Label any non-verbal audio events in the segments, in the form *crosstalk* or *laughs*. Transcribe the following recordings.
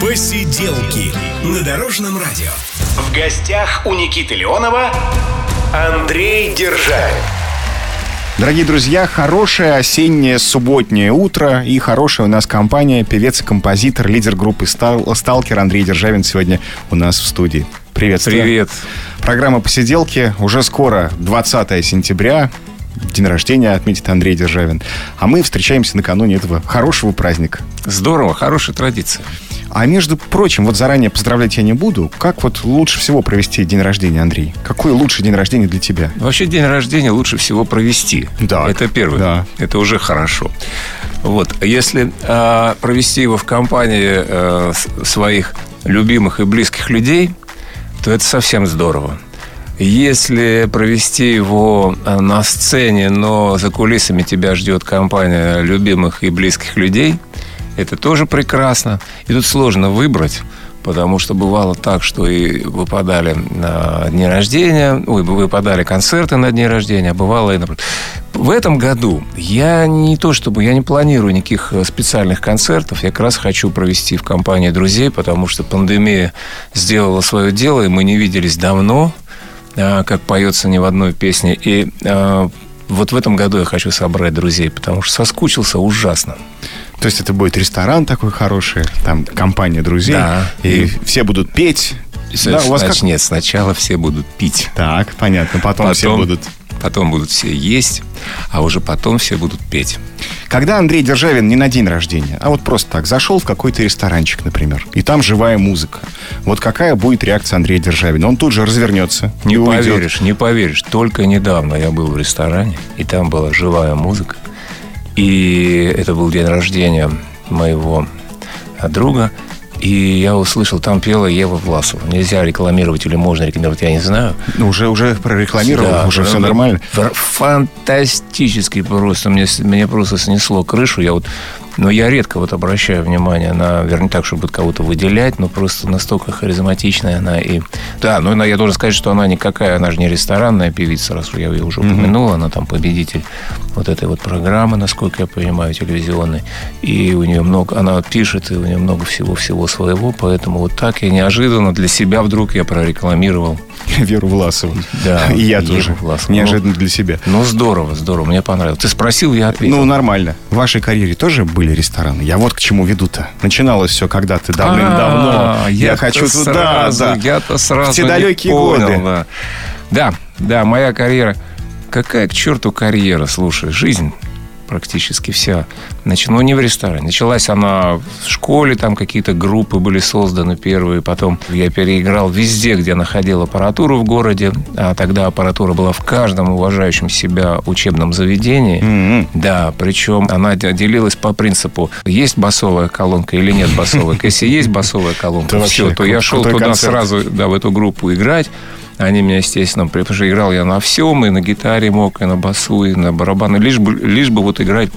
Посиделки на Дорожном радио. В гостях у Никиты Леонова Андрей Державин. Дорогие друзья, хорошее осеннее субботнее утро и хорошая у нас компания, певец и композитор, лидер группы «Стал- «Сталкер» Андрей Державин сегодня у нас в студии. Приветствую. Привет. Программа «Посиделки» уже скоро, 20 сентября, день рождения отметит Андрей Державин. А мы встречаемся накануне этого хорошего праздника. Здорово, хорошая традиция. А между прочим, вот заранее поздравлять я не буду. Как вот лучше всего провести день рождения, Андрей? Какой лучший день рождения для тебя? Вообще день рождения лучше всего провести. Так, Это первое. да. Это уже хорошо. Вот. Если а, провести его в компании э, своих любимых и близких людей, то это совсем здорово. Если провести его э, на сцене, но за кулисами тебя ждет компания любимых и близких людей, это тоже прекрасно. И тут сложно выбрать, потому что бывало так, что и выпадали на дни рождения, ой, выпадали концерты на дни рождения, а бывало и наоборот. В этом году я не то чтобы, я не планирую никаких э, специальных концертов, я как раз хочу провести в компании друзей, потому что пандемия сделала свое дело, и мы не виделись давно, а, как поется ни в одной песне. И а, вот в этом году я хочу собрать друзей, потому что соскучился ужасно. То есть это будет ресторан такой хороший, там компания друзей, Да. и И- все будут петь. Да, у вас как? нет, сначала все будут пить. Так, понятно. Потом, все будут. Потом будут все есть, а уже потом все будут петь. Когда Андрей Державин не на день рождения, а вот просто так зашел в какой-то ресторанчик, например, и там живая музыка. Вот какая будет реакция Андрея Державина? Он тут же развернется. Не и уйдет. поверишь, не поверишь. Только недавно я был в ресторане, и там была живая музыка. И это был день рождения моего а, друга. И я услышал, там пела Ева Власова. Нельзя рекламировать или можно рекламировать, я не знаю. Ну, уже, уже прорекламировал, Да, уже все нормально. Ф- Фантастический просто. Мне, меня просто снесло крышу. Я вот, но я редко вот обращаю внимание на, вернее, так, чтобы кого-то выделять, но просто настолько харизматичная она. И, да, но она- я должен сказать, что она никакая, она же не ресторанная певица, раз я ее уже упомянул, она там победитель вот этой вот программы, насколько я понимаю, телевизионной. И у нее много, она пишет, и у нее много всего-всего своего, поэтому вот так я неожиданно для себя вдруг я прорекламировал. *laughs* Веру Власову. Да, *laughs* И я Еву тоже. Власову. Неожиданно для себя. Ну, здорово, здорово, мне понравилось. Ты спросил, я ответил. Ну, нормально. В вашей карьере тоже были рестораны? Я вот к чему веду-то. Начиналось все когда-то давным-давно. А, Я хочу туда, сразу, да. Я-то сразу В те далекие годы. Да, да, моя карьера. Какая к черту карьера, слушай, жизнь практически вся. Нач- Ну, не в ресторане. Началась она в школе, там какие-то группы были созданы первые. Потом я переиграл везде, где находил аппаратуру в городе. А тогда аппаратура была в каждом уважающем себя учебном заведении. М-м. Да, причем она де- делилась по принципу, есть басовая колонка или нет басовой. Если есть басовая колонка, все, то я шел туда сразу, в эту группу играть. Они меня, естественно, потому что играл я на всем, и на гитаре мог, и на басу, и на барабаны, лишь бы, лишь бы вот играть,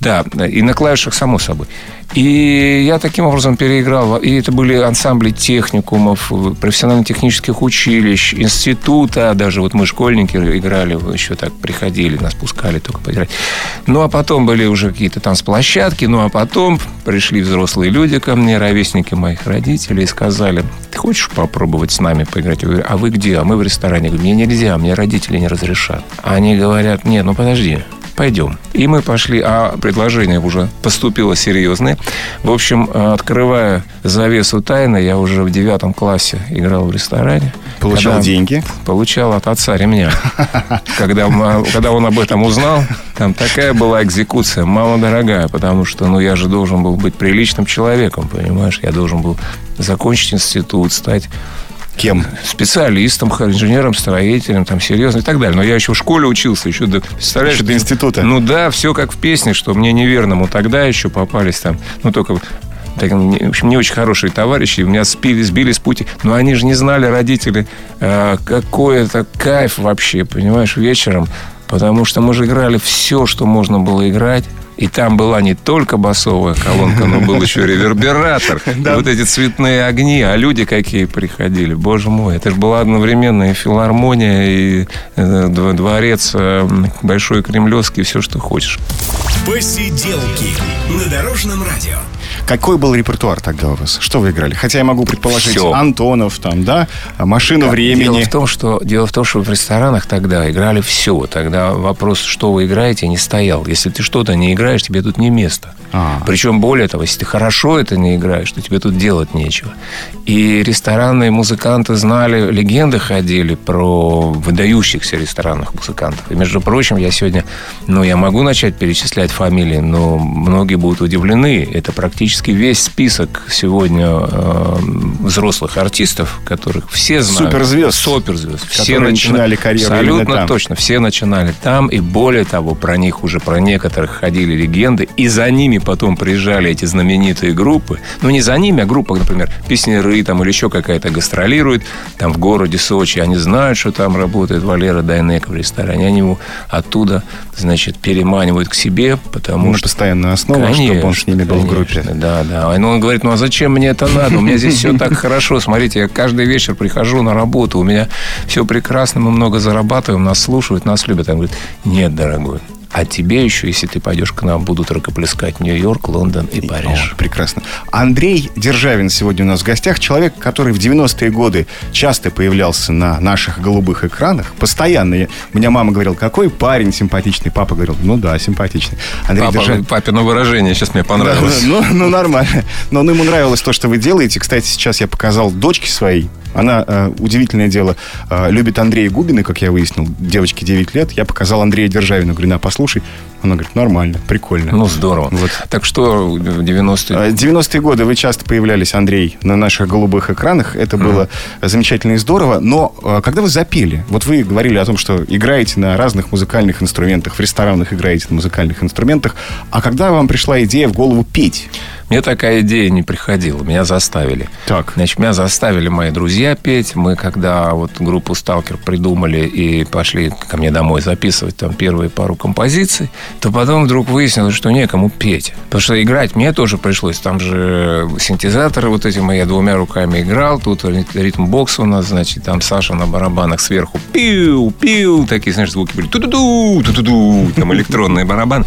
да, и на клавишах, само собой. И я таким образом переиграл. И это были ансамбли техникумов, профессионально-технических училищ, института. Даже вот мы, школьники, играли, еще так приходили, нас пускали только поиграть. Ну, а потом были уже какие-то танцплощадки. Ну, а потом пришли взрослые люди ко мне, ровесники моих родителей, и сказали, ты хочешь попробовать с нами поиграть? Я говорю, а вы где? А мы в ресторане. Я говорю, мне нельзя, мне родители не разрешат. Они говорят, нет, ну подожди, пойдем. И мы пошли, а предложение уже поступило серьезное. В общем, открывая завесу тайны, я уже в девятом классе играл в ресторане. Получал деньги. Получал от отца ремня. Когда, когда он об этом узнал, там такая была экзекуция, мама дорогая, потому что ну, я же должен был быть приличным человеком, понимаешь? Я должен был закончить институт, стать Кем? специалистом, инженером, строителем, там, серьезно и так далее. Но я еще в школе учился, еще до, представляешь? Еще до института. Ну да, все как в песне, что мне неверному тогда еще попались там, ну только так, не- в общем, не очень хорошие товарищи, меня сбили, сбили с пути. Но они же не знали, родители, э, какой это кайф вообще, понимаешь, вечером. Потому что мы же играли все, что можно было играть. И там была не только басовая колонка, но был еще ревербератор. *laughs* И вот эти цветные огни, а люди какие приходили. Боже мой, это же была одновременно и филармония, и э, дв- дворец э, Большой Кремлевский, все, что хочешь. Посиделки на Дорожном радио. Какой был репертуар тогда у вас? Что вы играли? Хотя я могу предположить, Все. Антонов, там, да, «Машину времени». Дело в, том, что, дело в том, что в ресторанах тогда играли все. Тогда вопрос, что вы играете, не стоял. Если ты что-то не играешь, тебе тут не место. А. Причем, более того, если ты хорошо это не играешь, то тебе тут делать нечего. И ресторанные музыканты знали, легенды ходили про выдающихся ресторанных музыкантов. И, между прочим, я сегодня, ну, я могу начать перечислять фамилии, но многие будут удивлены. Это практически весь список сегодня э, взрослых артистов, которых все знают. Суперзвезд. Суперзвезд. Все начинали карьеру Абсолютно там. точно. Все начинали там. И более того, про них уже, про некоторых ходили легенды. И за ними потом приезжали эти знаменитые группы. Ну, не за ними, а группа, например, песнеры там или еще какая-то гастролирует там в городе Сочи. Они знают, что там работает Валера Дайнек в ресторане. Они его оттуда, значит, переманивают к себе, потому На что постоянную основу, чтобы он с ними был в группе. Конечно, Да, да. Ну, он говорит, ну а зачем мне это надо? У меня здесь все так хорошо. Смотрите, я каждый вечер прихожу на работу, у меня все прекрасно, мы много зарабатываем, нас слушают, нас любят. Он говорит, нет, дорогой, а тебе еще, если ты пойдешь к нам, будут рукоплескать Нью-Йорк, Лондон и Париж. О, прекрасно. Андрей Державин сегодня у нас в гостях. Человек, который в 90-е годы часто появлялся на наших голубых экранах. Постоянно. У меня мама говорила, какой парень симпатичный. Папа говорил, ну да, симпатичный. Андрей Папа, Державин... папино выражение сейчас мне Да, понравилось. *laughs* ну, ну, нормально. Но ну, ему нравилось то, что вы делаете. Кстати, сейчас я показал дочке своей. Она, э, удивительное дело, э, любит Андрея Губина, как я выяснил. Девочке 9 лет. Я показал Андрея Державина. Говорю, на, послушай. Она говорит, нормально, прикольно. Ну, здорово. Вот. Так что в 90-е... Э, 90-е годы вы часто появлялись, Андрей, на наших голубых экранах. Это было замечательно и здорово. Но э, когда вы запели, вот вы говорили о том, что играете на разных музыкальных инструментах, в ресторанах играете на музыкальных инструментах. А когда вам пришла идея в голову петь? Мне такая идея не приходила, меня заставили. Так. Значит, меня заставили мои друзья петь. Мы, когда вот группу «Сталкер» придумали и пошли ко мне домой записывать там первые пару композиций, то потом вдруг выяснилось, что некому петь. Потому что играть мне тоже пришлось. Там же синтезаторы вот эти мои, я двумя руками играл. Тут ритм-бокс у нас, значит, там Саша на барабанах сверху пиу, пиу, такие, знаешь, звуки были. Ту-ду-ду, ту-ду-ду, там электронный барабан.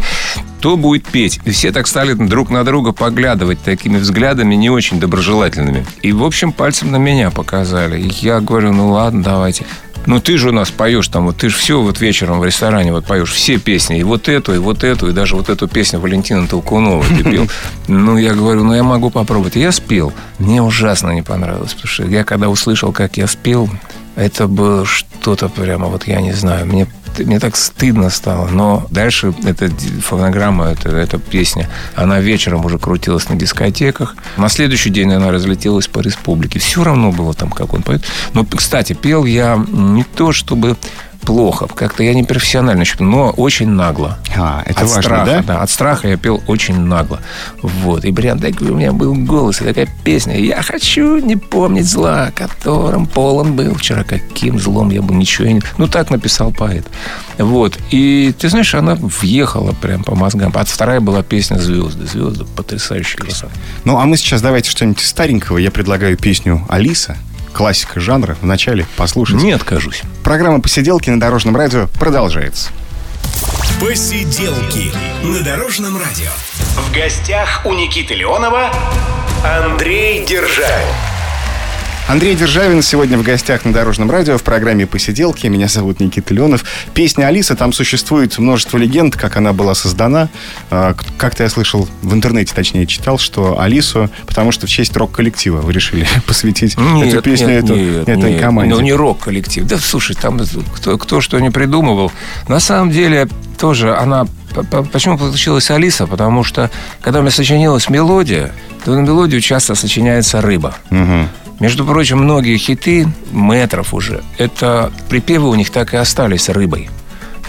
Кто будет петь? И все так стали друг на друга поглядывать такими взглядами не очень доброжелательными. И, в общем, пальцем на меня показали. И я говорю, ну ладно, давайте. Ну, ты же у нас поешь там, вот ты же все вот вечером в ресторане вот поешь все песни, и вот эту, и вот эту, и даже вот эту песню Валентина Толкунова ты пел. *laughs* Ну, я говорю, ну, я могу попробовать. Я спел. Мне ужасно не понравилось, потому что я когда услышал, как я спел, это было что-то прямо, вот я не знаю, мне мне так стыдно стало. Но дальше эта фонограмма, эта, эта песня, она вечером уже крутилась на дискотеках. На следующий день она разлетелась по республике. Все равно было там, как он поет. Но, кстати, пел я не то, чтобы плохо. Как-то я не профессионально, но очень нагло. А, это от важно, страха, да? От страха я пел очень нагло. Вот. И прям такой у меня был голос, и такая песня. Я хочу не помнить зла, которым полон был вчера. Каким злом я был, ничего я не... Ну, так написал поэт. Вот. И, ты знаешь, она въехала прям по мозгам. А вторая была песня «Звезды». «Звезды» потрясающая песня. Ну, а мы сейчас давайте что-нибудь старенького. Я предлагаю песню «Алиса». Классика жанра. Вначале послушать. Не откажусь. Программа «Посиделки» на Дорожном радио продолжается. Посиделки на Дорожном радио. В гостях у Никиты Леонова Андрей Державин. Андрей Державин сегодня в гостях на Дорожном радио в программе «Посиделки». Меня зовут Никита Леонов. Песня «Алиса», там существует множество легенд, как она была создана. А, Как-то я слышал, в интернете точнее читал, что Алису, потому что в честь рок-коллектива вы решили *laughs* посвятить эту песню нет, эту, нет, этой нет. команде. Ну, не рок-коллектив. Да, слушай, там кто, кто что не придумывал. На самом деле, тоже она... Почему получилась Алиса? Потому что, когда у меня сочинилась мелодия, то на мелодию часто сочиняется рыба. Мгм. Между прочим, многие хиты метров уже, это припевы у них так и остались рыбой.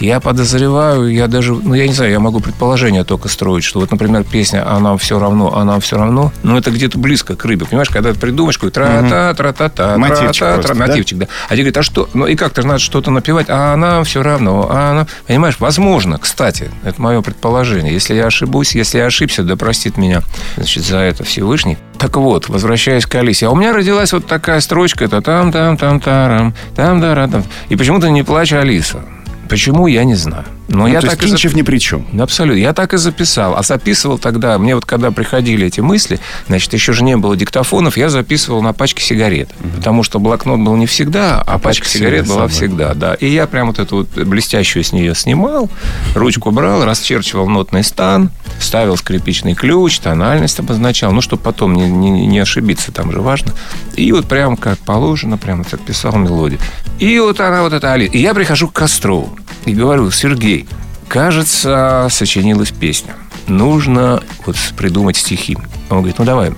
Я подозреваю, я даже, ну, я не знаю, я могу предположение только строить, что вот, например, песня «А нам все равно, а нам все равно», ну, это где-то близко к рыбе, понимаешь, когда ты придумаешь какой тра-та, тра-та-та, Мотивчик тра-та, просто, тра- да? мотивчик, да. А тебе говорят, а что? Ну, и как-то надо что-то напевать, а нам все равно, а нам... Понимаешь, возможно, кстати, это мое предположение. Если я ошибусь, если я ошибся, да простит меня, значит, за это Всевышний. Так вот, возвращаясь к Алисе. А у меня родилась вот такая строчка, это там-там-там-тарам, там-дара-там. И почему-то не плачь, Алиса. Почему, я не знаю. Но ну, я то так есть Кинчев зап... ни при чем. Абсолютно. Я так и записал. А записывал тогда, мне вот когда приходили эти мысли, значит, еще же не было диктофонов, я записывал на пачке сигарет. Угу. Потому что блокнот был не всегда, а, а пачка, пачка сигарет была собой. всегда, да. И я прям вот эту вот блестящую с нее снимал, ручку брал, расчерчивал нотный стан, ставил скрипичный ключ, тональность обозначал, ну, чтобы потом не, не, не ошибиться, там же важно. И вот прям как положено, прям вот писал мелодию. И вот она вот эта Али. И я прихожу к Кострову и говорю, Сергей, кажется, сочинилась песня. Нужно вот придумать стихи. Он говорит, ну давай,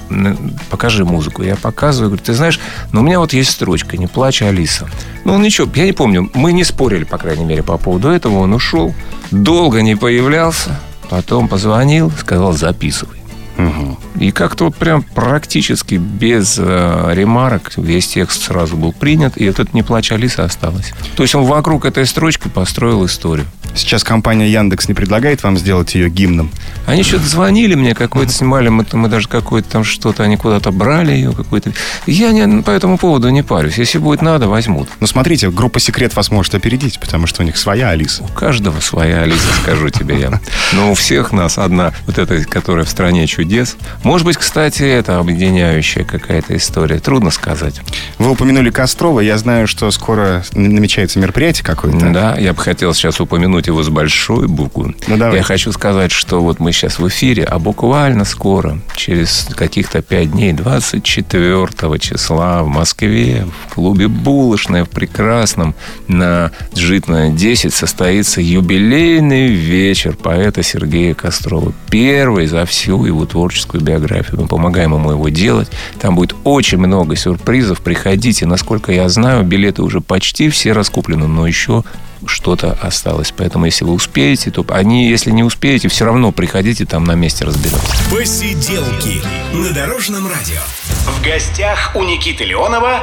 покажи музыку. Я показываю, говорю, ты знаешь, ну у меня вот есть строчка «Не плачь, Алиса». Ну, ничего, я не помню, мы не спорили, по крайней мере, по поводу этого. Он ушел, долго не появлялся, потом позвонил, сказал, записывай. Угу. И как-то вот прям практически без э, ремарок весь текст сразу был принят, и этот «Не плачь, Алиса» осталось. То есть он вокруг этой строчки построил историю. Сейчас компания Яндекс не предлагает вам сделать ее гимном? Они что-то звонили мне, какой-то снимали, мы, мы даже какое-то там что-то, они куда-то брали ее, какой-то. Я не, по этому поводу не парюсь. Если будет надо, возьмут. Ну, смотрите, группа «Секрет» вас может опередить, потому что у них своя Алиса. У каждого своя Алиса, скажу тебе я. *laughs* Но у всех нас одна, вот эта, которая в «Стране чудес». Может быть, кстати, это объединяющая какая-то история. Трудно сказать. Вы упомянули Кострова. Я знаю, что скоро намечается мероприятие какое-то. Да, я бы хотел сейчас упомянуть его с большой буквы. Ну, давай. Я хочу сказать, что вот мы сейчас в эфире, а буквально скоро, через каких-то пять дней, 24 числа в Москве, в клубе «Булочная» в Прекрасном, на Житная 10 состоится юбилейный вечер поэта Сергея Кострова. Первый за всю его творческую биографию. Мы помогаем ему его делать. Там будет очень много сюрпризов. Приходите. Насколько я знаю, билеты уже почти все раскуплены, но еще что-то осталось. Поэтому, если вы успеете, то они, если не успеете, все равно приходите, там на месте разберемся. Посиделки на Дорожном радио. В гостях у Никиты Леонова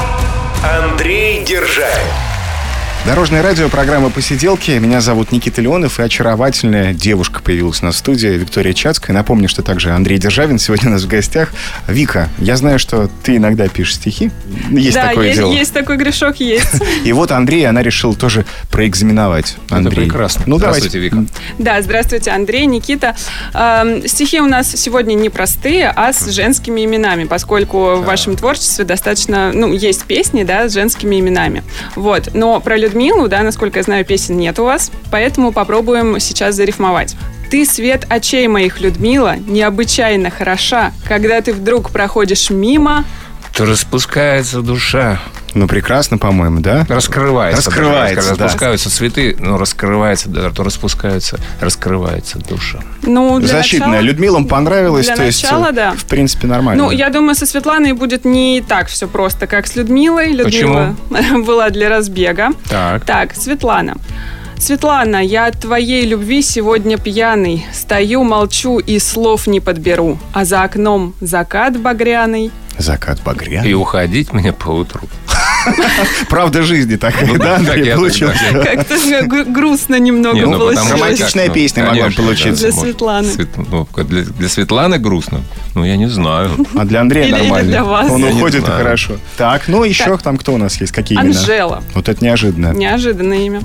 Андрей Держаев. Дорожное радио, программа «Посиделки». Меня зовут Никита Леонов, и очаровательная девушка появилась на студии, Виктория Чацкая. Напомню, что также Андрей Державин сегодня у нас в гостях. Вика, я знаю, что ты иногда пишешь стихи. Есть да, такое есть, дело. есть такой грешок, есть. *laughs* И вот Андрей, она решила тоже проэкзаменовать. Андрей. Это прекрасно. Ну, здравствуйте, Вика. Да, здравствуйте, Андрей, Никита. Эм, стихи у нас сегодня не простые, а с женскими именами, поскольку в вашем творчестве достаточно, ну, есть песни, да, с женскими именами. Вот. Но про Людмилу, да, насколько я знаю, песен нет у вас, поэтому попробуем сейчас зарифмовать. Ты свет очей моих, Людмила, необычайно хороша, когда ты вдруг проходишь мимо, то распускается душа. Ну, прекрасно, по-моему, да? Раскрывается. Раскрывается, да. Распускаются цветы, но раскрывается, да, то распускаются, раскрывается душа. Ну, для Защитная. Начала, Людмилам понравилось, для то начала, есть, да. в принципе, нормально. Ну, я думаю, со Светланой будет не так все просто, как с Людмилой. Людмила Почему? *laughs* была для разбега. Так. Так, Светлана. Светлана, я от твоей любви сегодня пьяный. Стою, молчу и слов не подберу. А за окном закат багряный. Закат багряный? И уходить мне по утру. *laughs* Правда жизни такая, ну, да? Как-то грустно немного Не, ну, получилось. Романтичная песня могла получиться. Для Светланы. Ну, для Светланы грустно? Ну, я не знаю. А для Андрея нормально. Он уходит, и хорошо. Так, ну еще там кто у нас есть? Какие имена? Анжела. Вот это неожиданно. Неожиданное имя.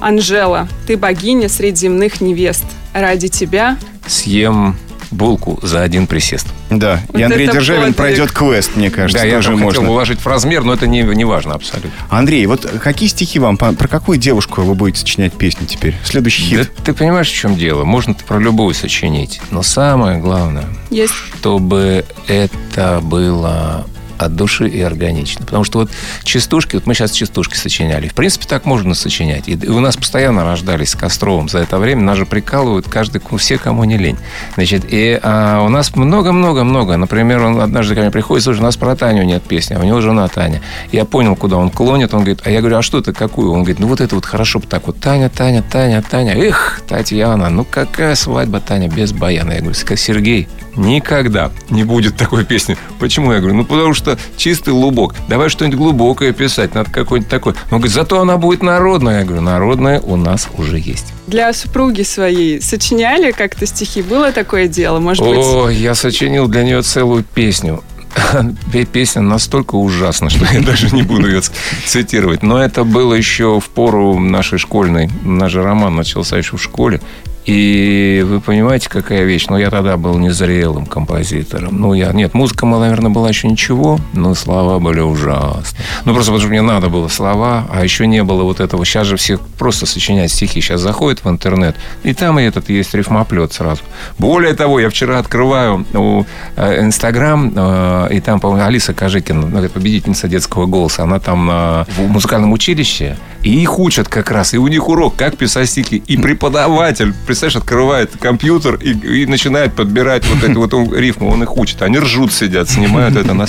Анжела, ты богиня среди земных невест. Ради тебя... Съем булку за один присест. Да, вот и Андрей Державин подвиг. пройдет квест, мне кажется, да, тоже я можно. хотел уложить в размер, но это не, не важно абсолютно. Андрей, вот какие стихи вам, про какую девушку вы будете сочинять песню теперь? Следующий хит. Да, ты понимаешь, в чем дело? Можно про любую сочинить, но самое главное, Есть. чтобы это было от души и органично. Потому что вот частушки, вот мы сейчас частушки сочиняли. В принципе, так можно сочинять. И у нас постоянно рождались с Костровым за это время. Нас же прикалывают каждый, все, кому не лень. Значит, и а, у нас много-много-много. Например, он однажды ко мне приходит, слушай, у нас про Таню нет песни, а у него жена Таня. Я понял, куда он клонит. Он говорит, а я говорю, а что ты, какую? Он говорит, ну вот это вот хорошо бы так вот. Таня, Таня, Таня, Таня. Эх, Татьяна, ну какая свадьба, Таня, без баяна. Я говорю, Сергей, никогда не будет такой песни. Почему? Я говорю, ну потому что чистый лубок. Давай что-нибудь глубокое писать, надо какой-нибудь такой. Он говорит, зато она будет народная. Я говорю, народная у нас уже есть. Для супруги своей сочиняли как-то стихи? Было такое дело, может О, быть? О, я сочинил для нее целую песню. *laughs* песня настолько ужасна, что я *laughs* даже не буду ее цитировать. Но это было еще в пору нашей школьной. Наш роман начался еще в школе. И вы понимаете, какая вещь? Ну, я тогда был незрелым композитором. Ну, я... Нет, музыка, наверное, была еще ничего, но слова были ужасные. Ну, просто потому что мне надо было слова, а еще не было вот этого. Сейчас же все просто сочиняют стихи. Сейчас заходят в интернет, и там и этот есть рифмоплет сразу. Более того, я вчера открываю э, Инстаграм, э, и там, по-моему, Алиса Кожикина, ну, победительница детского голоса, она там в музыкальном училище, и их учат как раз, и у них урок, как писать стихи. И преподаватель, представляешь, открывает компьютер и, и начинает подбирать вот эту вот рифму, он их учит. Они ржут, сидят, снимают это на.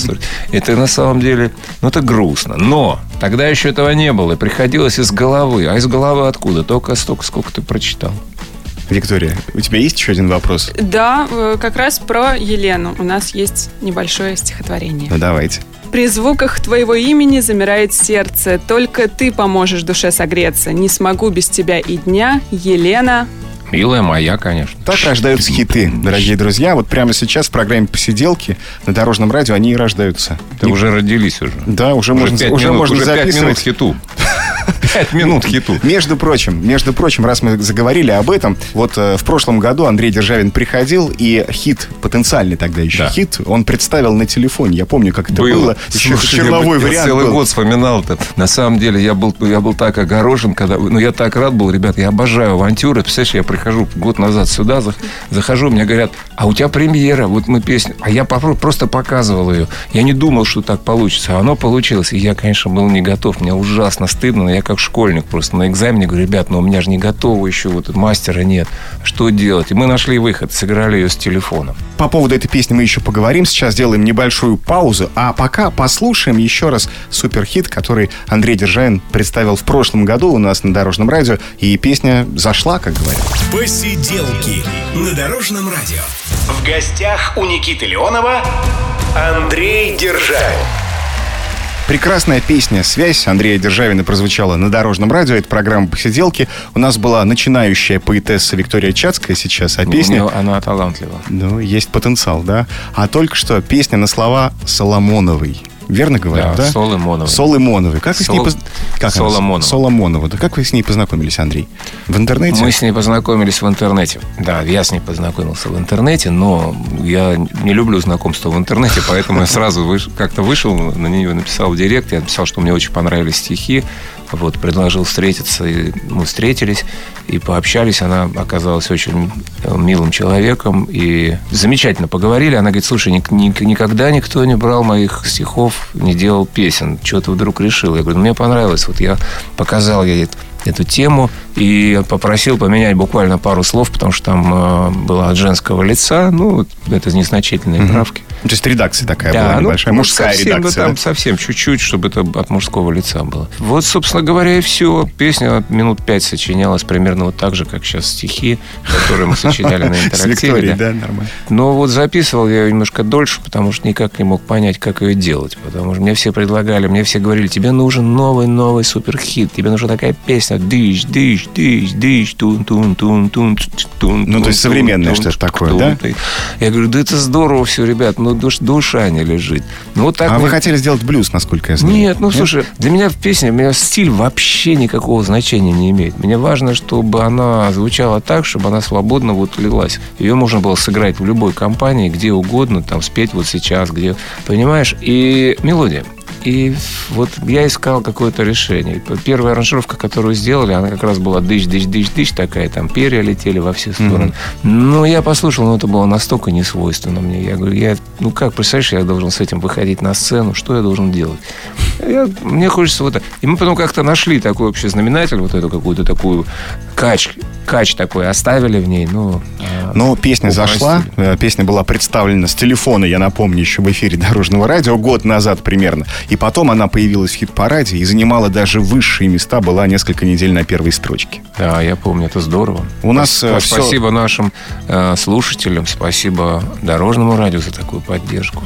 Это на самом деле, ну, это грустно. Но тогда еще этого не было. Приходилось из головы. А из головы откуда? Только столько, сколько ты прочитал. Виктория, у тебя есть еще один вопрос? Да, э, как раз про Елену. У нас есть небольшое стихотворение. Ну, давайте. При звуках твоего имени замирает сердце. Только ты поможешь душе согреться. Не смогу без тебя и дня. Елена, Милая моя, конечно. Так рождаются хиты, дорогие друзья. Вот прямо сейчас в программе «Посиделки» на Дорожном радио они и рождаются. Да и... уже родились уже. Да, уже, уже можно, уже минут, можно уже записывать. 5 минут хиту. *laughs* Пять минут хиту. Между прочим, между прочим, раз мы заговорили об этом, вот э, в прошлом году Андрей Державин приходил, и хит, потенциальный тогда еще да. хит, он представил на телефоне. Я помню, как это было. было. Слушай, черновой я, вариант Я целый был. год вспоминал это. На самом деле, я был, я был так огорожен, когда... Ну, я так рад был, ребят, я обожаю авантюры. Представляешь, я прихожу год назад сюда, захожу, мне говорят, а у тебя премьера, вот мы песню. А я просто показывал ее. Я не думал, что так получится. А оно получилось. И я, конечно, был не готов. Мне ужасно стыдно, но я как школьник просто на экзамене говорю, ребят, ну у меня же не готово еще, вот мастера нет. Что делать? И мы нашли выход, сыграли ее с телефоном. По поводу этой песни мы еще поговорим. Сейчас сделаем небольшую паузу. А пока послушаем еще раз суперхит, который Андрей Державин представил в прошлом году у нас на Дорожном радио. И песня зашла, как говорят. Посиделки на Дорожном радио. В гостях у Никиты Леонова Андрей Державин. Прекрасная песня «Связь» Андрея Державина прозвучала на Дорожном радио. Это программа «Посиделки». У нас была начинающая поэтесса Виктория Чацкая сейчас, а песня... Ну, она талантлива. Ну, есть потенциал, да. А только что песня на слова Соломоновой. Верно говорю, да? да? Соломоновой. Соломоновой. Как вы Сол... с ней поз... как Соломонова. Соломонова. Да как вы с ней познакомились, Андрей? В интернете? Мы с ней познакомились в интернете. Да, я с ней познакомился в интернете, но я не люблю знакомство в интернете, поэтому я сразу выш... как-то вышел на нее, написал в директ, я написал, что мне очень понравились стихи, вот, предложил встретиться, и мы встретились и пообщались. Она оказалась очень милым человеком и замечательно поговорили. Она говорит, слушай, ни, ни, никогда никто не брал моих стихов, не делал песен. Что ты вдруг решил? Я говорю, ну, мне понравилось. Вот я показал ей эту тему и попросил поменять буквально пару слов, потому что там э, была от женского лица, ну, это незначительные mm-hmm. правки. То есть редакция такая да, была ну, небольшая, мужская совсем, редакция. Да, там совсем чуть-чуть, чтобы это от мужского лица было. Вот, собственно говоря, и все. Песня минут пять сочинялась примерно вот так же, как сейчас стихи, которые мы сочиняли на *laughs* интерактиве. да, нормально. Но вот записывал я ее немножко дольше, потому что никак не мог понять, как ее делать. Потому что мне все предлагали, мне все говорили, тебе нужен новый-новый суперхит, тебе нужна такая песня, дыш, дыш, дыш, дыш, тун, тун, тун, тун, тун. Ну, то есть современное что-то такое, да? Я говорю, да это здорово все, ребят, ну душ, душа не лежит. Ну, вот так а мы... вы хотели сделать блюз, насколько я знаю? Нет, ну Нет? слушай, для меня в песне, у меня стиль вообще никакого значения не имеет. Мне важно, чтобы она звучала так, чтобы она свободно вот лилась. Ее можно было сыграть в любой компании, где угодно, там спеть вот сейчас, где, понимаешь? И мелодия. И вот я искал какое-то решение. Первая аранжировка, которую сделали, она как раз была дыщ, дыщ, дыщ, дыщ такая, там перья летели во все стороны. Mm-hmm. Но я послушал, но это было настолько несвойственно мне. Я говорю, я, ну как, представляешь, я должен с этим выходить на сцену, что я должен делать? Я, мне хочется вот так. И мы потом как-то нашли такой общий знаменатель, вот эту какую-то такую кач, кач такой оставили в ней. Ну, а, Но песня упростили. зашла, э, песня была представлена с телефона, я напомню, еще в эфире Дорожного радио, год назад примерно. И потом она появилась в хит-параде и занимала даже высшие места, была несколько недель на первой строчке. Да, я помню, это здорово. У нас Спасибо, все... спасибо нашим э, слушателям, спасибо Дорожному радио за такую поддержку.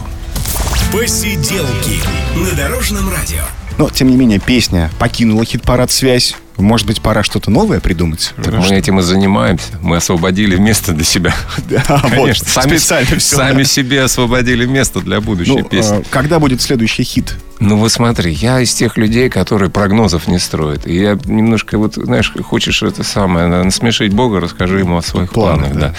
Посиделки на Дорожном радио. Но, тем не менее, песня покинула хит-парад «Связь». Может быть, пора что-то новое придумать? Так мы этим и занимаемся. Мы освободили место для себя. *laughs* Да, Конечно. Сами, специально все. Сами себе освободили место для будущей ну, песни. А, когда будет следующий хит? Ну вот смотри, я из тех людей, которые прогнозов не строят. И я немножко, вот, знаешь, хочешь это самое, насмешить Бога, расскажи ему о своих планах. планах да.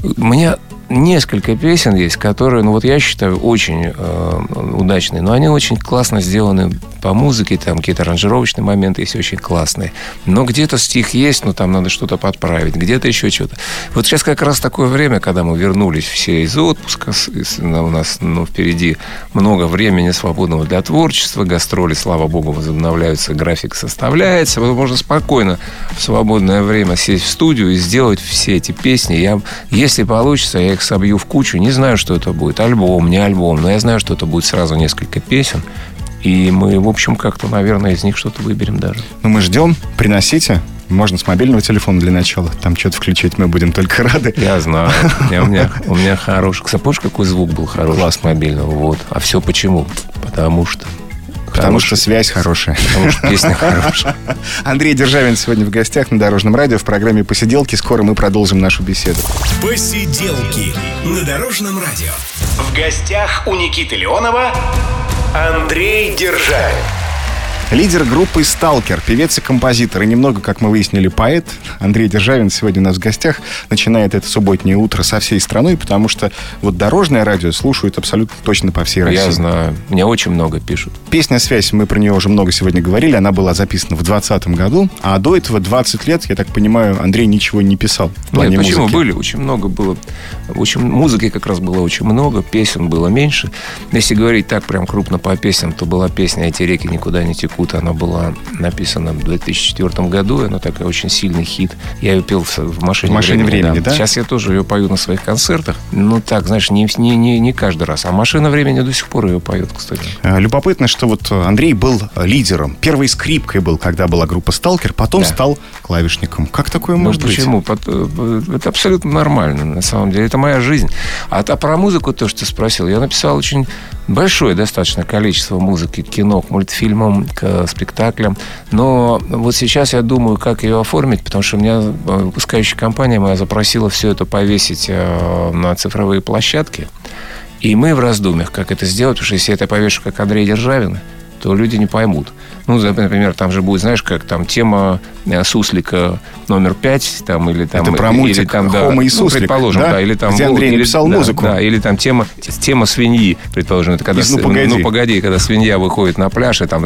Да. Мне несколько песен есть, которые, ну вот я считаю, очень э, удачные, но они очень классно сделаны по музыке, там какие-то аранжировочные моменты есть очень классные. Но где-то стих есть, но там надо что-то подправить, где-то еще что-то. Вот сейчас как раз такое время, когда мы вернулись все из отпуска, у нас ну, впереди много времени свободного для творчества, гастроли, слава богу, возобновляются, график составляется, можно спокойно в свободное время сесть в студию и сделать все эти песни. Я, если получится, я их собью в кучу. Не знаю, что это будет. Альбом, не альбом. Но я знаю, что это будет сразу несколько песен. И мы, в общем, как-то, наверное, из них что-то выберем даже. Ну, мы ждем. Приносите. Можно с мобильного телефона для начала. Там что-то включить мы будем только рады. Я знаю. *laughs* У меня, у меня хороший... Помнишь, какой звук был хороший Класс. мобильного? Вот. А все почему? Потому что Потому что связь хорошая. Потому что песня хорошая. *laughs* Андрей Державин сегодня в гостях на Дорожном радио в программе «Посиделки». Скоро мы продолжим нашу беседу. «Посиделки» на Дорожном радио. В гостях у Никиты Леонова Андрей Державин. Лидер группы «Сталкер», певец и композитор, и немного, как мы выяснили, поэт Андрей Державин сегодня у нас в гостях. Начинает это субботнее утро со всей страной, потому что вот дорожное радио слушают абсолютно точно по всей России. Я знаю. Мне очень много пишут. Песня «Связь», мы про нее уже много сегодня говорили, она была записана в 2020 году, а до этого 20 лет, я так понимаю, Андрей ничего не писал. Нет, почему? Музыки. Были, очень много было. Очень, музыки как раз было очень много, песен было меньше. Если говорить так прям крупно по песням, то была песня «Эти реки никуда не текут» Якут. Она была написана в 2004 году. Она такая очень сильный хит. Я ее пел в машине, в машине времени. времени да. да? Сейчас я тоже ее пою на своих концертах. Ну так, знаешь, не, не, не, не каждый раз. А машина времени до сих пор ее поет, кстати. А, любопытно, что вот Андрей был лидером. Первой скрипкой был, когда была группа Сталкер, потом да. стал клавишником. Как такое ну, может почему? быть? Почему? Э, это абсолютно нормально, на самом деле. Это моя жизнь. А, а про музыку, то, что ты спросил, я написал очень большое достаточно количество музыки кино, к мультфильмам, к спектаклям. Но вот сейчас я думаю, как ее оформить, потому что у меня э, выпускающая компания моя запросила все это повесить э, на цифровые площадки. И мы в раздумьях, как это сделать, потому что если я это повешу как Андрей Державин, то люди не поймут. Ну, например, там же будет, знаешь, как там тема э, суслика номер пять, там, или там... Это про мультик или, там, да, Хома и ну, Суслик, предположим, да? да или там... Где Андрей или, написал да, музыку. Да, или там тема, тема свиньи, предположим. Это когда... ну, погоди. Ну, погоди, когда свинья выходит на пляж, и там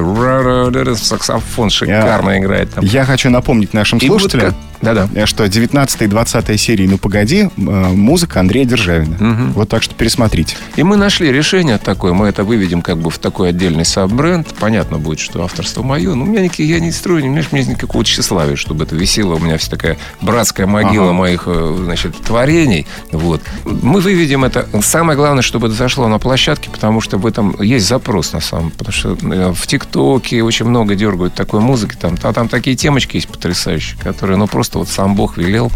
саксофон шикарно я, играет. Там. Я хочу напомнить нашим слушателям, да-да. Э, что 19 и 20 серии «Ну, погоди» э, музыка Андрея Державина. Угу. Вот так что пересмотрите. И мы нашли решение такое. Мы это выведем как бы в такой отдельный саб-бренд. Понятно будет, что авторство мое. Но у меня никакие, я не строю, не у меня нет никакого тщеславия, чтобы это висело. У меня вся такая братская могила ага. моих, э, значит, творений. Вот. Мы выведем это. Самое главное, чтобы это зашло на площадке, потому что в этом есть запрос на самом. Потому что в ТикТоке очень много дергают такой музыки. Там, а там такие темочки есть потрясающие, которые, ну, просто просто вот сам Бог велел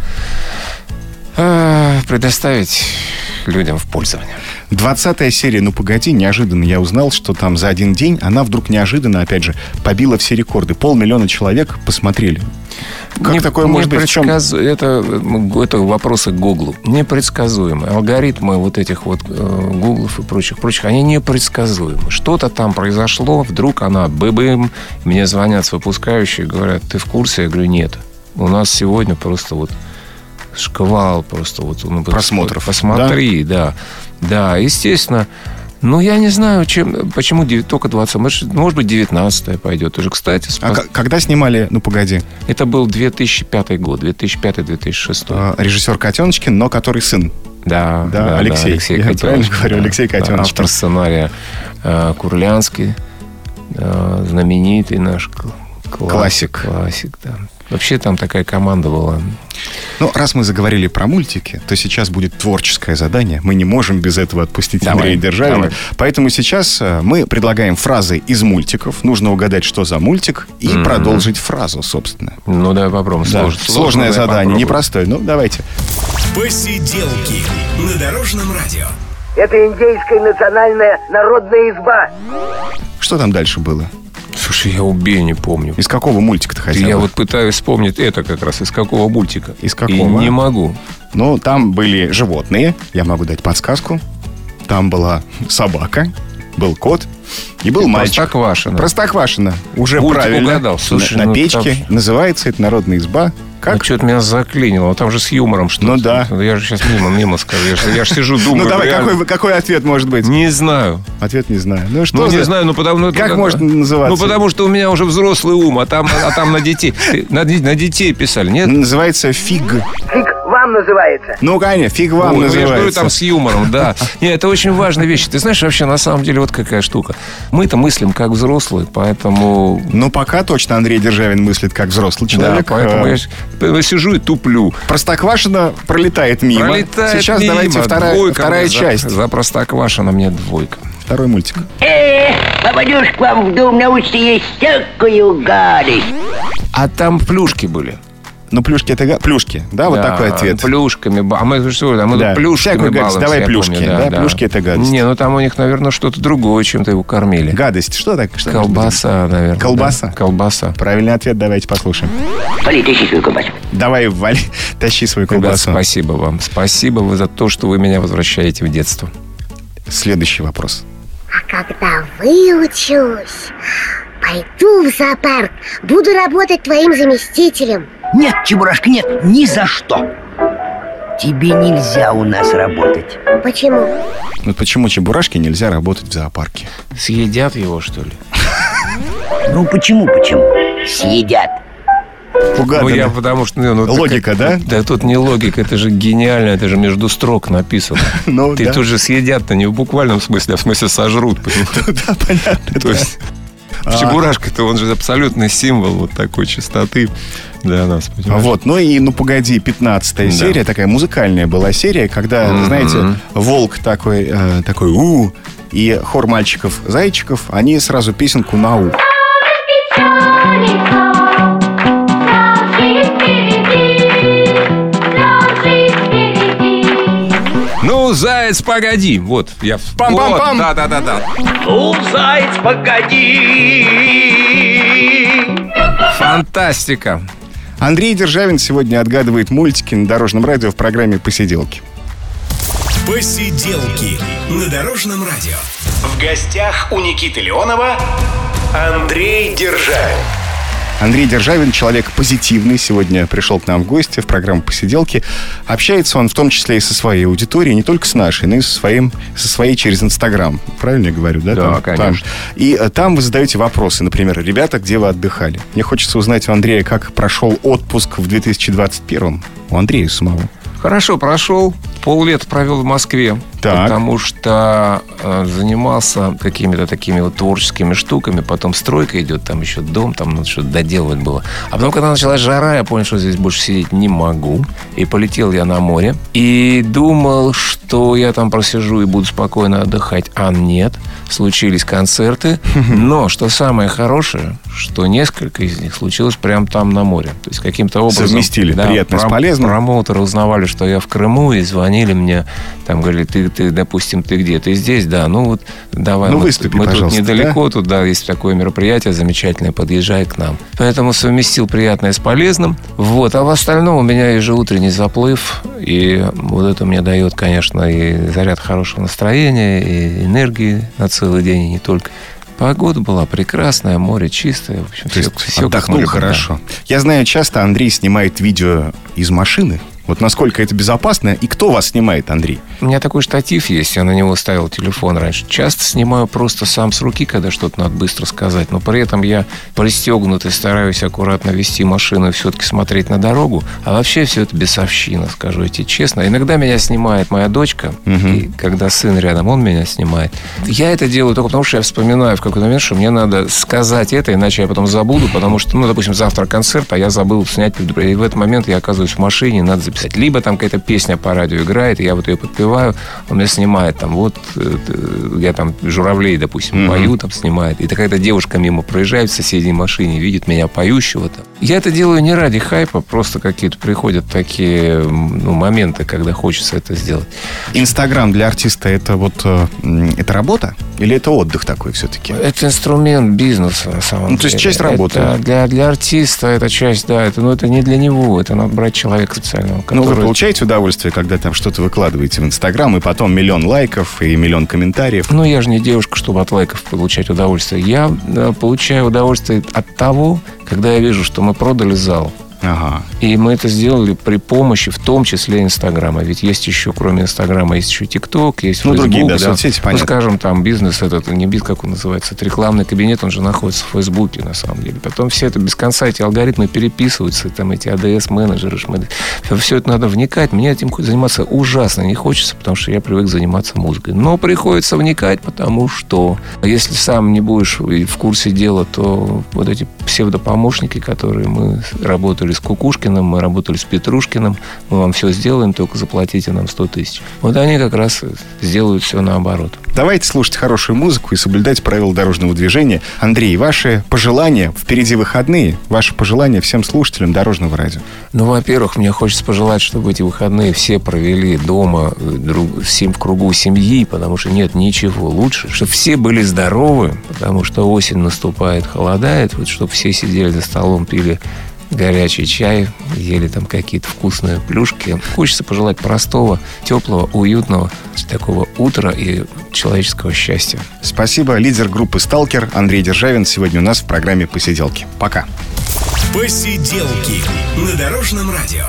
э, предоставить людям в пользование. Двадцатая серия «Ну, погоди», неожиданно я узнал, что там за один день она вдруг неожиданно, опять же, побила все рекорды. Полмиллиона человек посмотрели. Как не, такое может быть? Предсказ... Это, это вопросы к Гуглу. Непредсказуемые. Алгоритмы вот этих вот э, Гуглов и прочих, прочих, они непредсказуемы. Что-то там произошло, вдруг она быбым, мне звонят с выпускающей, говорят, ты в курсе? Я говорю, нет. У нас сегодня просто вот шквал просто вот ну, просмотров. Посмотри, да. да. Да, естественно. Ну, я не знаю, чем, почему только 20, может, может быть, 19 пойдет уже, кстати. А спас... когда снимали «Ну, погоди»? Это был 2005 год, 2005-2006. А, режиссер Котеночкин, но который сын. Да, да, да Алексей. Да, Алексей я правильно говорю, да, Алексей Котеночкин. Автор сценария э, Курлянский, э, знаменитый наш классик. Классик, классик да. Вообще там такая команда была. Ну, раз мы заговорили про мультики, то сейчас будет творческое задание. Мы не можем без этого отпустить давай, Андрея Державина. Давай. Поэтому сейчас э, мы предлагаем фразы из мультиков. Нужно угадать, что за мультик, и mm-hmm. продолжить фразу, собственно. Ну, давай попробуем. Да. Слож... Сложное задание, попробуем. непростое. Ну, давайте. Посиделки на Дорожном радио. Это индейская национальная народная изба. Что там дальше было? Слушай, я убей, не помню. Из какого мультика-то хотя Я вот пытаюсь вспомнить это как раз, из какого мультика. Из какого? И не могу. Ну, там были животные, я могу дать подсказку. Там была собака, был кот и был мальчик. Простоквашино. Простоквашино. Уже Мультик правильно. угадал. Слушай, на, на ну, печке. там- Называется это «Народная изба». Как? Ну, что-то меня заклинило. Ну, Там же с юмором что-то. Ну, да. Я же сейчас мимо, мимо скажу. Я же, я же сижу, думаю. ну, давай, реально. какой, какой ответ может быть? Не знаю. Ответ не знаю. Ну, что ну, не за- знаю, ну потому ну, Как ну, может ну, называться? Ну, потому что у меня уже взрослый ум, а там, а там на детей. На, на детей писали, нет? Называется «Фиг». Фиг вам называется. Ну, конечно, «Фиг вам» Ой, ну, я называется. говорю, там с юмором, да. *laughs* Нет, это очень важная вещь. Ты знаешь, вообще, на самом деле, вот какая штука. Мы-то мыслим как взрослые, поэтому... Ну, пока точно Андрей Державин мыслит как взрослый человек. да, поэтому Э, я, сижу и туплю. Простоквашино пролетает мимо. Пролетает Сейчас мимо. давайте вторая, Двойка вторая мне за- часть. За, Простоквашино мне двойка. Второй мультик. Эх, попадешь к вам в дом, научите есть всякую гадость. А там плюшки были. Ну, плюшки это... Плюшки, да? Вот Да, такой ответ. Плюшками. А мы что, а мы Да, плюшками всякую гадость. балуемся, Давай плюшки, помню, да, плюшки это гадость. Не, ну там у них, наверное, что-то другое, чем-то его кормили. Гадость. Что так? Что? Колбаса, наверное. Колбаса? да. Колбаса. Правильный ответ давайте послушаем. Вали, тащи свою колбасу. Давай, Вали, *laughs* тащи свою Ребят, колбасу. спасибо вам. Спасибо вы за то, что вы меня возвращаете в детство. Следующий вопрос. А когда выучусь, пойду в зоопарк, буду работать твоим заместителем. Нет, Чебурашка, нет, ни за что. Тебе нельзя у нас работать. Почему? Ну, почему чебурашке нельзя работать в зоопарке? Съедят его, что ли? Ну почему, почему? Съедят. Угадано. Ну, я потому что... ну, ну, Логика, так- да? Да тут не логика, это же гениально, это же между строк написано. *laughs* Ну, Ты да. тут же съедят-то не в буквальном смысле, а в смысле сожрут. понимаешь? *laughs* Да, понятно. То есть Чебурашка-то он же абсолютный символ вот такой чистоты для нас. Понимаешь? Вот, ну и ну погоди, 15 Да. серия, такая музыкальная была серия, когда, Мгм. знаете, волк такой, э, такой у и хор мальчиков-зайчиков, они сразу песенку на у. Ну, заяц, погоди. Вот, я... Пам-пам-пам. Вот, Да-да-да-да. Ну, заяц, погоди. Фантастика. Андрей Державин сегодня отгадывает мультики на Дорожном радио в программе «Посиделки». Посиделки на Дорожном радио. В гостях у Никиты Леонова Андрей Державин. Андрей Державин, человек позитивный, сегодня пришел к нам в гости в программу «Посиделки». Общается он в том числе и со своей аудиторией, не только с нашей, но и со, своим, со своей через Инстаграм. Правильно я говорю, да? Да, Там- конечно. там. И э, там вы задаете вопросы, например, «Ребята, где вы отдыхали?» Мне хочется узнать у Андрея, как прошел отпуск в 2021 У Андрея самого. Хорошо, прошел. Поллета провел в Москве. Так. Потому что э, занимался какими-то такими вот творческими штуками. Потом стройка идет, там еще дом, там надо что-то доделывать было. А потом, когда началась жара, я понял, что здесь больше сидеть не могу. И полетел я на море. И думал, что я там просижу и буду спокойно отдыхать. А нет. Случились концерты. *laughs* Но, что самое хорошее, что несколько из них случилось прямо там на море. То есть каким-то образом... Совместили приятное с пром- полезным. Промоутеры узнавали, что я в Крыму, и звонили мне. Там говорили, ты, ты, допустим, ты где? Ты здесь? Да, ну вот давай. Ну, мы, выступи, мы тут пожалуйста, недалеко, тут, да, есть такое мероприятие замечательное, подъезжай к нам. Поэтому совместил приятное с полезным. Вот, а в остальном у меня ежеутренний заплыв, и вот это мне дает, конечно, и заряд хорошего настроения, и энергии на целый день, и не только. Погода была прекрасная, море чистое. В общем, То есть все, отдохнул хорошо. Я знаю, часто Андрей снимает видео из машины. Вот насколько это безопасно. И кто вас снимает, Андрей? У меня такой штатив есть, я на него ставил телефон раньше. Часто снимаю просто сам с руки, когда что-то надо быстро сказать, но при этом я пристегнут и стараюсь аккуратно вести машину и все-таки смотреть на дорогу. А вообще все это бесовщина, скажу я тебе честно. Иногда меня снимает моя дочка, и когда сын рядом, он меня снимает. Я это делаю только потому, что я вспоминаю в какой-то момент, что мне надо сказать это, иначе я потом забуду, потому что, ну, допустим, завтра концерт, а я забыл снять предупреждение. И в этот момент я оказываюсь в машине, надо записать. Либо там какая-то песня по радио играет, и я вот ее подпеваю, он меня снимает там, вот э, я там журавлей, допустим, mm-hmm. пою, там снимает. И какая-то девушка мимо проезжает в соседней машине, видит меня поющего там. Я это делаю не ради хайпа, просто какие-то приходят такие ну, моменты, когда хочется это сделать. Инстаграм для артиста это вот э, это работа или это отдых такой все-таки? Это инструмент бизнеса на самом ну, деле. То есть часть работы. Это для, для артиста это часть, да, это, но это не для него, это надо брать человека специального. Который... Ну, вы получаете удовольствие, когда там что-то выкладываете в Инстаграм, и потом миллион лайков и миллион комментариев? Ну, я же не девушка, чтобы от лайков получать удовольствие. Я да, получаю удовольствие от того, когда я вижу, что мы продали зал, Ага. И мы это сделали при помощи, в том числе, Инстаграма. Ведь есть еще, кроме Инстаграма, есть еще ТикТок, есть ну, другие, да, да. соцсети, понятно. Ну, скажем, там бизнес этот, не бизнес, как он называется, это рекламный кабинет, он же находится в Фейсбуке, на самом деле. Потом все это без конца, эти алгоритмы переписываются, там эти АДС-менеджеры, все это надо вникать. Мне этим заниматься ужасно не хочется, потому что я привык заниматься музыкой. Но приходится вникать, потому что если сам не будешь в курсе дела, то вот эти псевдопомощники, которые мы работали работали с Кукушкиным, мы работали с Петрушкиным, мы вам все сделаем, только заплатите нам 100 тысяч. Вот они как раз сделают все наоборот. Давайте слушать хорошую музыку и соблюдать правила дорожного движения. Андрей, ваши пожелания, впереди выходные, ваши пожелания всем слушателям Дорожного радио. Ну, во-первых, мне хочется пожелать, чтобы эти выходные все провели дома, друг, всем в кругу семьи, потому что нет ничего лучше, чтобы все были здоровы, потому что осень наступает, холодает, вот чтобы все сидели за столом, пили горячий чай, ели там какие-то вкусные плюшки. Хочется пожелать простого, теплого, уютного такого утра и человеческого счастья. Спасибо. Лидер группы «Сталкер» Андрей Державин сегодня у нас в программе «Посиделки». Пока. «Посиделки» на Дорожном радио.